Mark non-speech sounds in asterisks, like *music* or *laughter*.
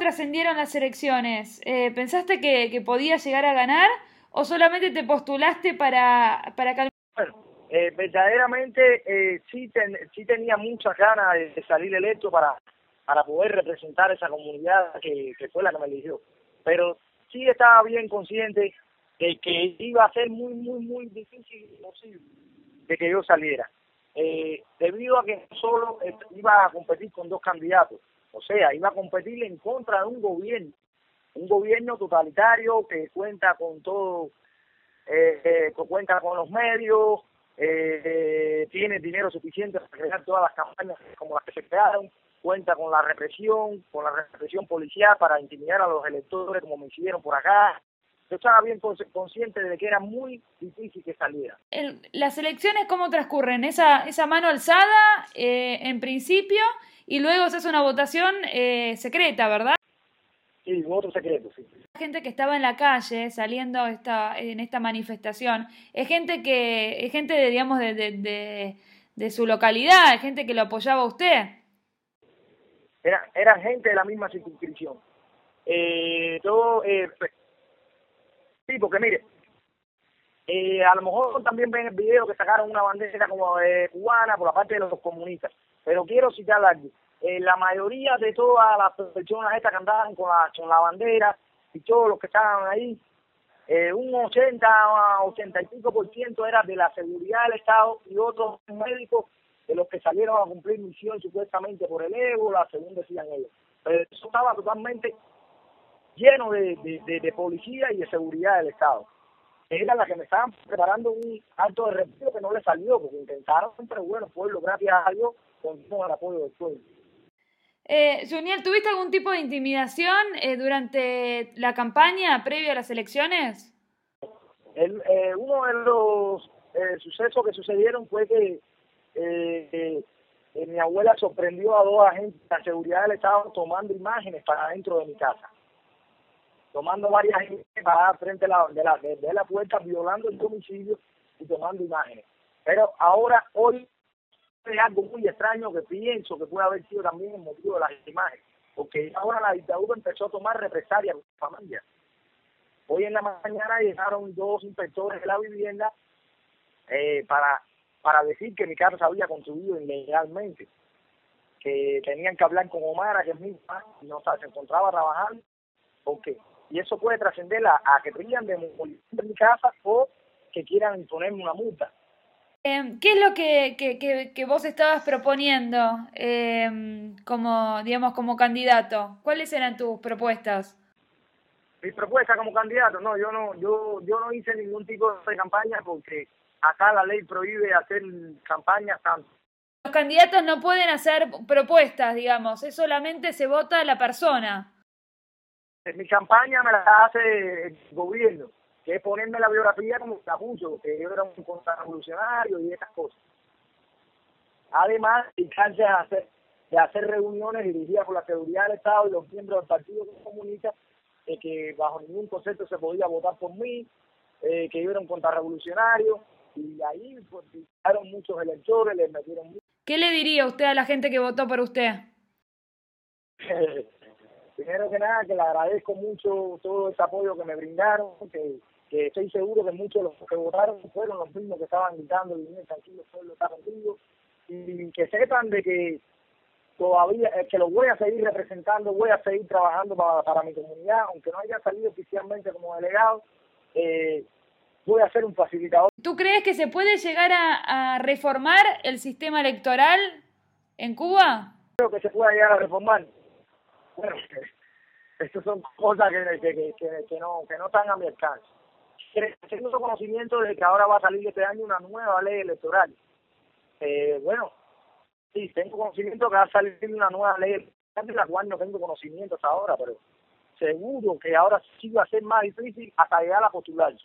¿Cómo, cómo trascendieron las elecciones? Eh, ¿Pensaste que, que podías llegar a ganar o solamente te postulaste para, para calmar? Bueno, eh, verdaderamente eh, sí, sí tenía muchas ganas de, salir electo para, para poder representar esa comunidad que, que fue la que me eligió. Pero sí estaba bien consciente de que iba a ser muy, muy, muy difícil de que yo saliera. Eh, debido a que solo iba a competir con dos candidatos, o sea, iba a competir en contra de un gobierno, un gobierno totalitario que cuenta con todo, eh, eh cuenta con los medios, eh, tiene dinero suficiente para crear todas las campañas como las que se crearon, cuenta con la represión, con la represión policial para intimidar a los electores como me hicieron por acá. Yo estaba bien consciente de que era muy difícil que saliera. ¿Las elecciones cómo transcurren? Esa, esa mano alzada eh, en principio y luego se hace una votación eh, secreta, ¿verdad? Sí, voto secreto, sí. La gente que estaba en la calle saliendo esta, en esta manifestación es gente que es gente de, digamos de, de, de, su localidad, es gente que lo apoyaba a usted. Era, era gente de la misma circunscripción. Eh, todo, eh, sí, porque mire, eh, a lo mejor también ven el video que sacaron una bandera como de cubana por la parte de los comunistas, pero quiero citar algo. Eh, la mayoría de todas las personas estas que andaban con la, con la bandera y todos los que estaban ahí, eh, un 80 a 85 por ciento era de la seguridad del Estado y otros médicos de los que salieron a cumplir misión supuestamente por el ébola, según decían ellos. Pero eso estaba totalmente lleno de, de, policía y de seguridad del Estado. Era la que me estaban preparando un acto de respiro que no le salió, porque intentaron, pero bueno, pueblo, gracias a Dios, con el apoyo del pueblo. Eh, Juniel, ¿tuviste algún tipo de intimidación eh, durante la campaña previa a las elecciones? El, eh, uno de los eh, sucesos que sucedieron fue que mi abuela sorprendió a dos agentes de la seguridad del Estado tomando imágenes para dentro de mi casa. Tomando varias imágenes para frente de la, de la, de la puerta, violando el domicilio y tomando imágenes. Pero ahora, hoy, es algo muy extraño que pienso que puede haber sido también el motivo de las imágenes, porque ahora la dictadura empezó a tomar represalias con la familia. Hoy en la mañana llegaron dos inspectores de la vivienda eh, para, para decir que mi casa se había construido ilegalmente, que tenían que hablar con Omar, que es mi y no se encontraba trabajando, porque y eso puede trascender a, que brillan de mi casa o que quieran imponerme una multa. Em, ¿Qué es lo que, que, que, vos estabas proponiendo eh, como, digamos, como candidato? ¿Cuáles eran tus propuestas? Mi propuesta como candidato, no, yo no, yo, yo no hice ningún tipo de campaña porque acá la ley prohíbe hacer campañas tanto. Los candidatos no pueden hacer propuestas, digamos, es solamente se vota la persona. Mi campaña me la hace el gobierno que es ponerme la biografía como capucho, que yo era un contrarrevolucionario y esas cosas. Además, dedicarse a hacer, de hacer reuniones dirigidas por la seguridad del Estado y los miembros del Partido Comunista, de que bajo ningún concepto se podía votar por mí, eh, que yo era un contrarrevolucionario, y ahí pues, muchos electores, les metieron ¿Qué le diría usted a la gente que votó por usted? *laughs* Primero que nada, que le agradezco mucho todo ese apoyo que me brindaron, que que estoy seguro que muchos de los que votaron fueron los mismos que estaban gritando, vivir tranquilo, pueblo está contigo, y que sepan de que todavía, eh, que lo voy a seguir representando, voy a seguir trabajando para, para mi comunidad, aunque no haya salido oficialmente como delegado, eh, voy a ser un facilitador. ¿Tú crees que se puede llegar a, a reformar el sistema electoral en Cuba? Creo que se puede llegar a reformar. Estas son cosas que, que, que, que, no, que no están a mi alcance tengo conocimiento de que ahora va a salir este año una nueva ley electoral. Eh, bueno, sí, tengo conocimiento que va a salir una nueva ley electoral, de la cual no tengo conocimiento hasta ahora, pero seguro que ahora sí va a ser más difícil hasta llegar a postularse.